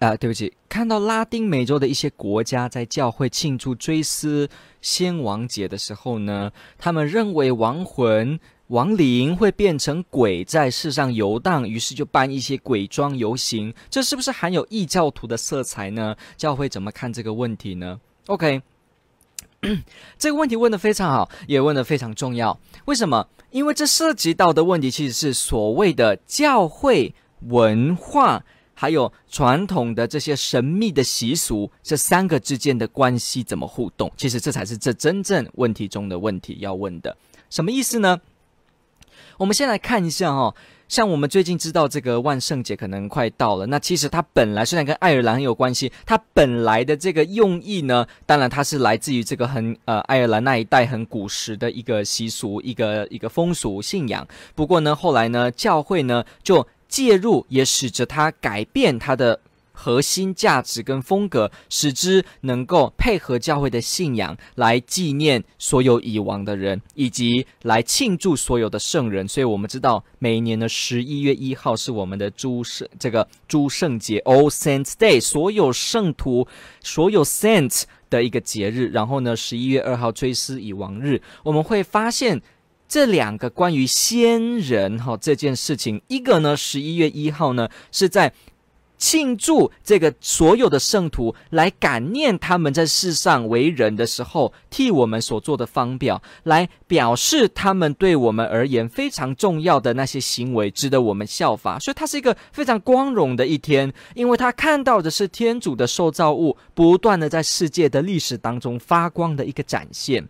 啊、对不起，看到拉丁美洲的一些国家在教会庆祝追思先王节的时候呢，他们认为亡魂、亡灵会变成鬼在世上游荡，于是就办一些鬼装游行。这是不是含有异教徒的色彩呢？教会怎么看这个问题呢？OK，这个问题问得非常好，也问得非常重要。为什么？因为这涉及到的问题其实是所谓的教会文化。还有传统的这些神秘的习俗，这三个之间的关系怎么互动？其实这才是这真正问题中的问题要问的。什么意思呢？我们先来看一下哈、哦，像我们最近知道这个万圣节可能快到了，那其实它本来虽然跟爱尔兰很有关系，它本来的这个用意呢，当然它是来自于这个很呃爱尔兰那一带很古时的一个习俗，一个一个风俗信仰。不过呢，后来呢，教会呢就。介入也使得它改变它的核心价值跟风格，使之能够配合教会的信仰来纪念所有已亡的人，以及来庆祝所有的圣人。所以，我们知道每年的十一月一号是我们的诸圣这个诸圣节 （All Saints Day），所有圣徒、所有 Saints 的一个节日。然后呢，十一月二号追思已亡日，我们会发现。这两个关于先人哈这件事情，一个呢，十一月一号呢是在庆祝这个所有的圣徒来感念他们在世上为人的时候替我们所做的方表，来表示他们对我们而言非常重要的那些行为值得我们效法，所以它是一个非常光荣的一天，因为他看到的是天主的受造物不断的在世界的历史当中发光的一个展现。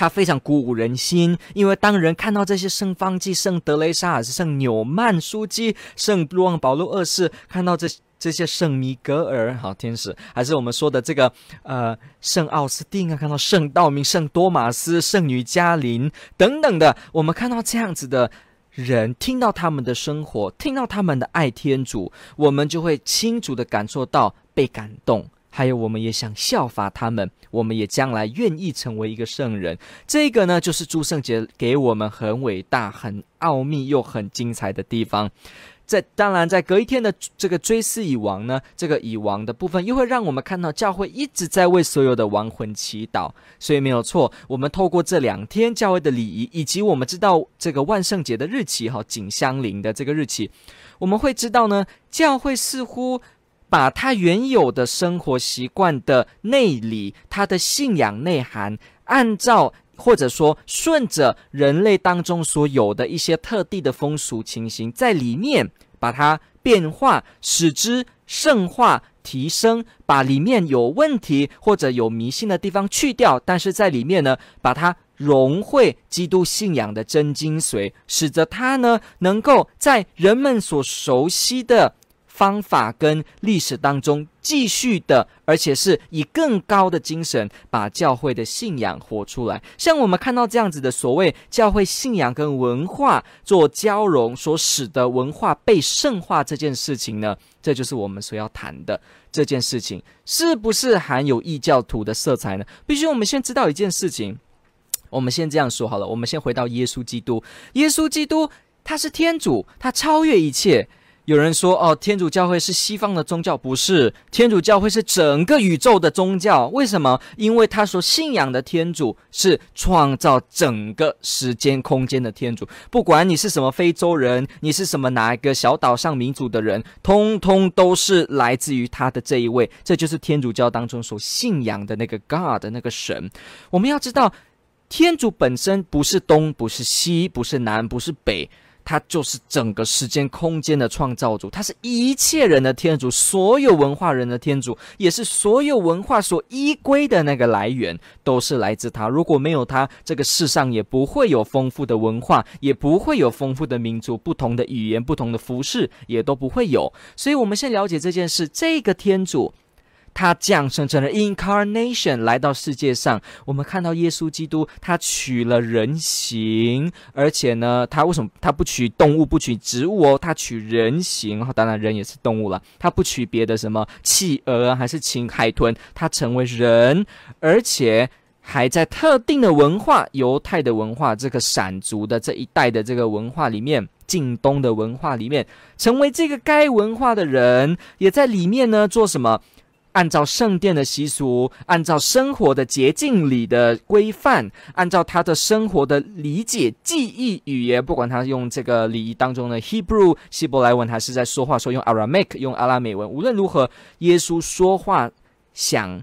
他非常鼓舞人心，因为当人看到这些圣方济、圣德雷莎尔、圣纽曼枢机、圣若望保禄二世，看到这这些圣米格尔好天使，还是我们说的这个呃圣奥斯定啊，看到圣道明、圣多玛斯、圣女加林等等的，我们看到这样子的人，听到他们的生活，听到他们的爱天主，我们就会清楚的感受到被感动。还有，我们也想效法他们，我们也将来愿意成为一个圣人。这个呢，就是诸圣节给我们很伟大、很奥秘又很精彩的地方。在当然，在隔一天的这个追思已亡呢，这个已亡的部分，又会让我们看到教会一直在为所有的亡魂祈祷。所以没有错，我们透过这两天教会的礼仪，以及我们知道这个万圣节的日期哈，紧相邻的这个日期，我们会知道呢，教会似乎。把他原有的生活习惯的内里，他的信仰内涵，按照或者说顺着人类当中所有的一些特定的风俗情形，在里面把它变化，使之圣化、提升，把里面有问题或者有迷信的地方去掉，但是在里面呢，把它融汇基督信仰的真精髓，使得它呢能够在人们所熟悉的。方法跟历史当中继续的，而且是以更高的精神把教会的信仰活出来。像我们看到这样子的所谓教会信仰跟文化做交融，所使得文化被圣化这件事情呢，这就是我们所要谈的这件事情，是不是含有异教徒的色彩呢？必须我们先知道一件事情，我们先这样说好了，我们先回到耶稣基督，耶稣基督他是天主，他超越一切。有人说：“哦，天主教会是西方的宗教，不是？天主教会是整个宇宙的宗教。为什么？因为他所信仰的天主是创造整个时间空间的天主。不管你是什么非洲人，你是什么哪一个小岛上民族的人，通通都是来自于他的这一位。这就是天主教当中所信仰的那个 God 那个神。我们要知道，天主本身不是东，不是西，不是南，不是北。”他就是整个时间空间的创造主，他是一切人的天主，所有文化人的天主，也是所有文化所依归的那个来源，都是来自他。如果没有他，这个世上也不会有丰富的文化，也不会有丰富的民族，不同的语言，不同的服饰，也都不会有。所以，我们先了解这件事：这个天主，他降生成了 incarnation 来到世界上。我们看到耶稣基督，他取了人形，而且呢，他为什么他不取动物，不取植物哦？他取人形，当然人也是动物了。他不取别的什么企鹅还是请海豚，他成为人，而且还在特定的文化，犹太的文化，这个闪族的这一代的这个文化里面。近东的文化里面，成为这个该文化的人，也在里面呢。做什么？按照圣殿的习俗，按照生活的洁净里的规范，按照他的生活的理解、记忆语言，不管他用这个礼仪当中的 Hebrew 希伯来文，还是在说话说用 Aramaic 用阿拉美文，无论如何，耶稣说话、想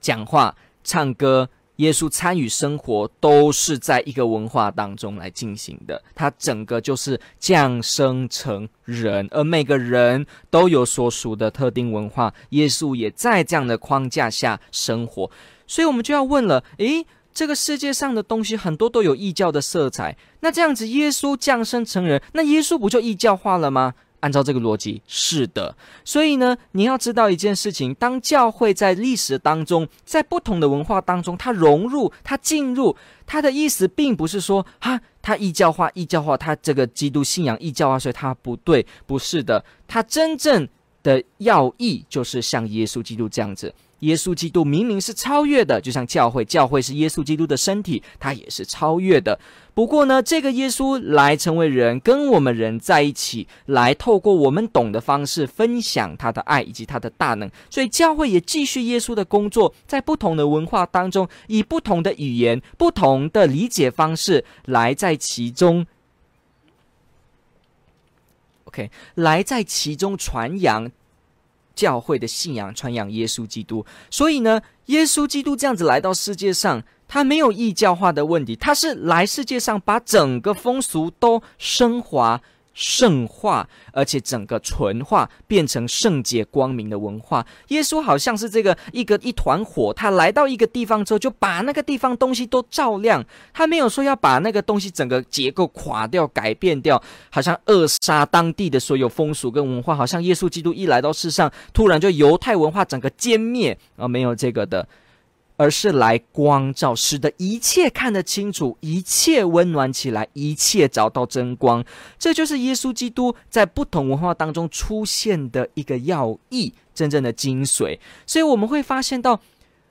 讲话、唱歌。耶稣参与生活都是在一个文化当中来进行的，他整个就是降生成人，而每个人都有所属的特定文化，耶稣也在这样的框架下生活，所以我们就要问了：诶，这个世界上的东西很多都有异教的色彩，那这样子耶稣降生成人，那耶稣不就异教化了吗？按照这个逻辑，是的。所以呢，你要知道一件事情：当教会在历史当中，在不同的文化当中，它融入、它进入，它的意思并不是说，哈，它异教化、异教化，它这个基督信仰异教化，所以它不对，不是的。它真正的要义就是像耶稣基督这样子。耶稣基督明明是超越的，就像教会，教会是耶稣基督的身体，他也是超越的。不过呢，这个耶稣来成为人，跟我们人在一起，来透过我们懂的方式分享他的爱以及他的大能。所以教会也继续耶稣的工作，在不同的文化当中，以不同的语言、不同的理解方式来在其中。OK，来在其中传扬。教会的信仰传扬耶稣基督，所以呢，耶稣基督这样子来到世界上，他没有异教化的问题，他是来世界上把整个风俗都升华。圣化，而且整个纯化，变成圣洁光明的文化。耶稣好像是这个一个一团火，他来到一个地方之后，就把那个地方东西都照亮。他没有说要把那个东西整个结构垮掉、改变掉，好像扼杀当地的所有风俗跟文化。好像耶稣基督一来到世上，突然就犹太文化整个歼灭啊，没有这个的。而是来光照，使得一切看得清楚，一切温暖起来，一切找到真光。这就是耶稣基督在不同文化当中出现的一个要义，真正的精髓。所以我们会发现到，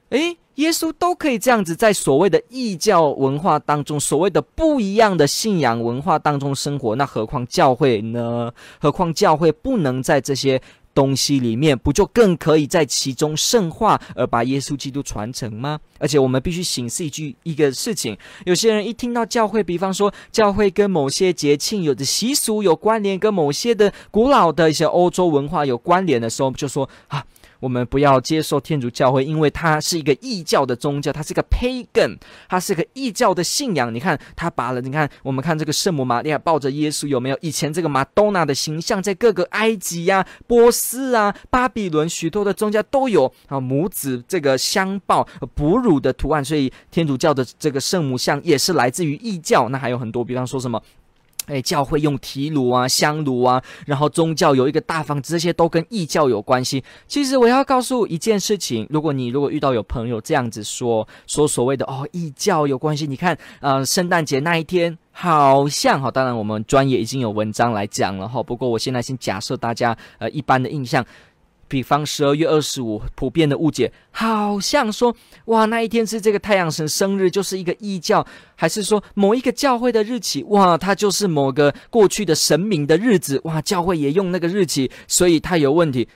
诶，耶稣都可以这样子在所谓的异教文化当中，所谓的不一样的信仰文化当中生活，那何况教会呢？何况教会不能在这些。东西里面不就更可以在其中圣化，而把耶稣基督传承吗？而且我们必须省思一句一个事情：有些人一听到教会，比方说教会跟某些节庆有的习俗有关联，跟某些的古老的一些欧洲文化有关联的时候，就说啊。我们不要接受天主教会，因为它是一个异教的宗教，它是个 pagan，它是个异教的信仰。你看，他把了，你看，我们看这个圣母玛利亚抱着耶稣，有没有？以前这个马多娜的形象，在各个埃及呀、波斯啊、巴比伦许多的宗教都有啊，母子这个相抱、哺乳的图案。所以天主教的这个圣母像也是来自于异教。那还有很多，比方说什么？哎，教会用提炉啊、香炉啊，然后宗教有一个大房子，这些都跟异教有关系。其实我要告诉一件事情，如果你如果遇到有朋友这样子说说所谓的哦异教有关系，你看，呃，圣诞节那一天好像哈，当然我们专业已经有文章来讲了哈。不过我现在先假设大家呃一般的印象。比方十二月二十五，普遍的误解，好像说哇，那一天是这个太阳神生日，就是一个异教，还是说某一个教会的日期，哇，它就是某个过去的神明的日子，哇，教会也用那个日期，所以它有问题。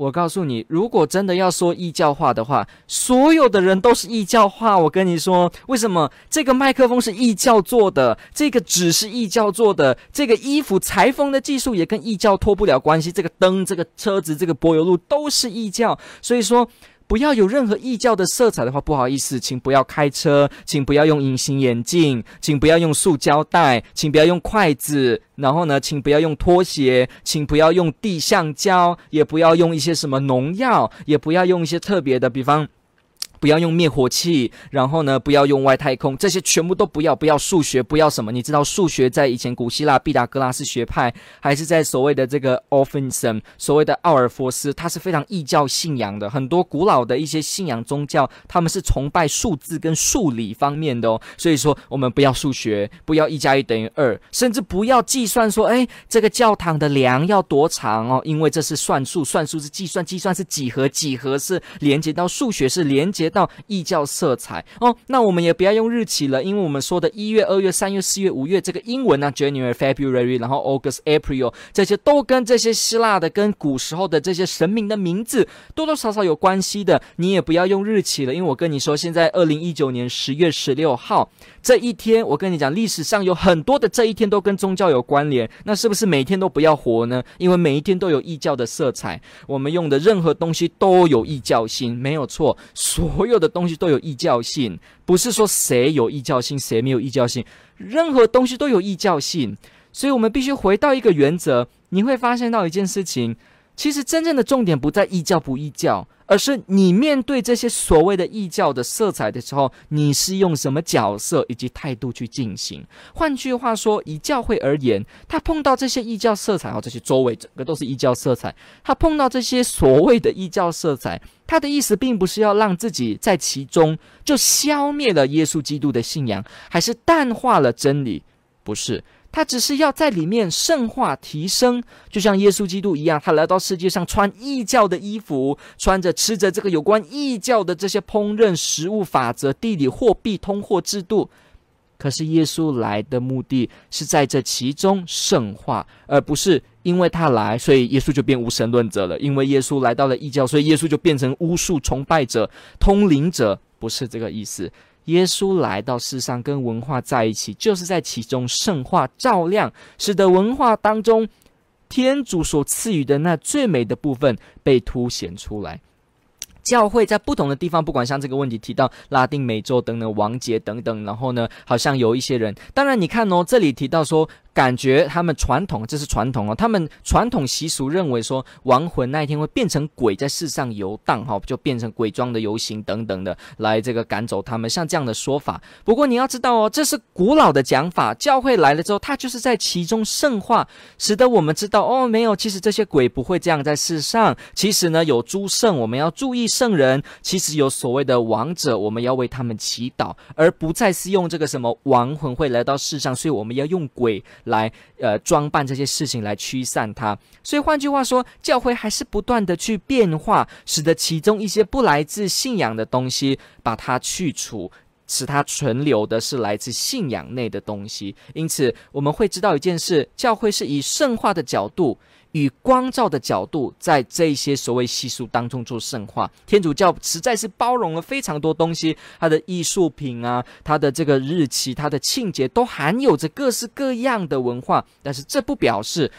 我告诉你，如果真的要说异教化的话，所有的人都是异教化。我跟你说，为什么这个麦克风是异教做的，这个纸是异教做的，这个衣服裁缝的技术也跟异教脱不了关系。这个灯、这个车子、这个柏油路都是异教，所以说。不要有任何异教的色彩的话，不好意思，请不要开车，请不要用隐形眼镜，请不要用塑胶袋，请不要用筷子，然后呢，请不要用拖鞋，请不要用地橡胶，也不要用一些什么农药，也不要用一些特别的，比方。不要用灭火器，然后呢，不要用外太空，这些全部都不要，不要数学，不要什么？你知道数学在以前古希腊毕达哥拉斯学派，还是在所谓的这个 Orphism，所谓的奥尔弗斯，他是非常异教信仰的。很多古老的一些信仰宗教，他们是崇拜数字跟数理方面的哦。所以说，我们不要数学，不要一加一等于二，甚至不要计算说，哎，这个教堂的梁要多长哦，因为这是算术，算术是计算，计算是几何，几何是连接到数学，是连接到异教色彩哦。那我们也不要用日期了，因为我们说的一月、二月、三月、四月、五月这个英文呢、，January、February，然后 August、April，这些都跟这些希腊的、跟古时候的这些神明的名字多多少少有关系的。你也不要用日期了，因为我跟你说，现在二零一九年十月十六号这一天，我跟你讲，历史上有很多的这一天都跟宗教有关联。那是不是每一天都不要活呢？因为每一天都有异教的色彩，我们用的任何东西都有异教性，没有错，所所有的东西都有异教性，不是说谁有异教性，谁没有异教性，任何东西都有异教性，所以我们必须回到一个原则，你会发现到一件事情，其实真正的重点不在异教不异教。而是你面对这些所谓的异教的色彩的时候，你是用什么角色以及态度去进行？换句话说，以教会而言，他碰到这些异教色彩，哦，这些周围整个都是异教色彩，他碰到这些所谓的异教色彩，他的意思并不是要让自己在其中就消灭了耶稣基督的信仰，还是淡化了真理，不是。他只是要在里面圣化提升，就像耶稣基督一样，他来到世界上穿异教的衣服，穿着吃着这个有关异教的这些烹饪食物法则、地理货币通货制度。可是耶稣来的目的是在这其中圣化，而不是因为他来，所以耶稣就变无神论者了。因为耶稣来到了异教，所以耶稣就变成巫术崇拜者、通灵者，不是这个意思。耶稣来到世上，跟文化在一起，就是在其中圣化照亮，使得文化当中天主所赐予的那最美的部分被凸显出来。教会在不同的地方，不管像这个问题提到拉丁美洲等等王杰等等，然后呢，好像有一些人，当然你看哦，这里提到说。感觉他们传统，这是传统哦。他们传统习俗认为说，亡魂那一天会变成鬼，在世上游荡，哈，就变成鬼装的游行等等的，来这个赶走他们。像这样的说法。不过你要知道哦，这是古老的讲法。教会来了之后，他就是在其中圣化，使得我们知道哦，没有，其实这些鬼不会这样在世上。其实呢，有诸圣，我们要注意圣人。其实有所谓的亡者，我们要为他们祈祷，而不再是用这个什么亡魂会来到世上，所以我们要用鬼。来，呃，装扮这些事情来驱散它。所以换句话说，教会还是不断的去变化，使得其中一些不来自信仰的东西，把它去除，使它存留的是来自信仰内的东西。因此，我们会知道一件事：教会是以圣化的角度。与光照的角度，在这些所谓习俗当中做圣化。天主教实在是包容了非常多东西，它的艺术品啊，它的这个日期，它的庆节，都含有着各式各样的文化。但是这不表示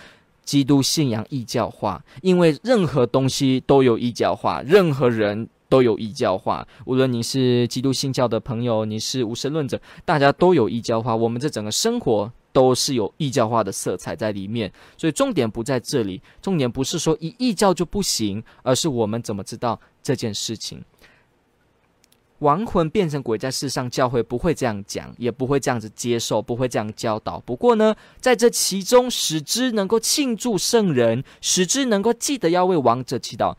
基督信仰异教化，因为任何东西都有异教化，任何人都有异教化。无论你是基督信教的朋友，你是无神论者，大家都有异教化。我们这整个生活。都是有异教化的色彩在里面，所以重点不在这里。重点不是说一异教就不行，而是我们怎么知道这件事情。亡魂变成鬼在世上，教会不会这样讲，也不会这样子接受，不会这样教导。不过呢，在这其中，使之能够庆祝圣人，使之能够记得要为亡者祈祷。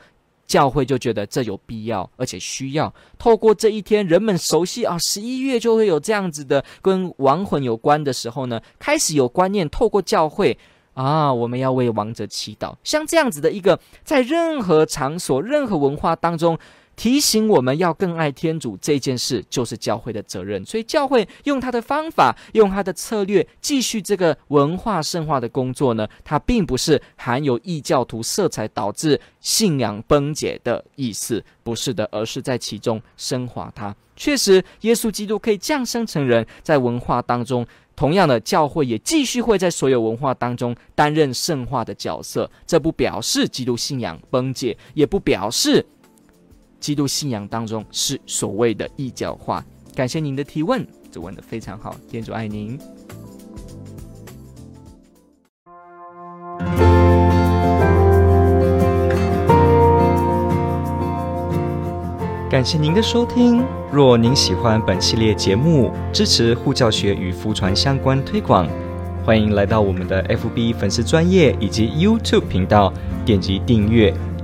教会就觉得这有必要，而且需要透过这一天，人们熟悉啊，十一月就会有这样子的跟亡魂有关的时候呢，开始有观念，透过教会啊，我们要为亡者祈祷，像这样子的一个，在任何场所、任何文化当中。提醒我们要更爱天主这件事，就是教会的责任。所以教会用他的方法，用他的策略，继续这个文化圣化的工作呢。它并不是含有异教徒色彩，导致信仰崩解的意思，不是的，而是在其中升华它。确实，耶稣基督可以降生成人，在文化当中，同样的教会也继续会在所有文化当中担任圣化的角色。这不表示基督信仰崩解，也不表示。基督信仰当中是所谓的一角化，感谢您的提问，这问的非常好，店主爱您。感谢您的收听，若您喜欢本系列节目，支持护教学与福传相关推广，欢迎来到我们的 FB 粉丝专业以及 YouTube 频道，点击订阅。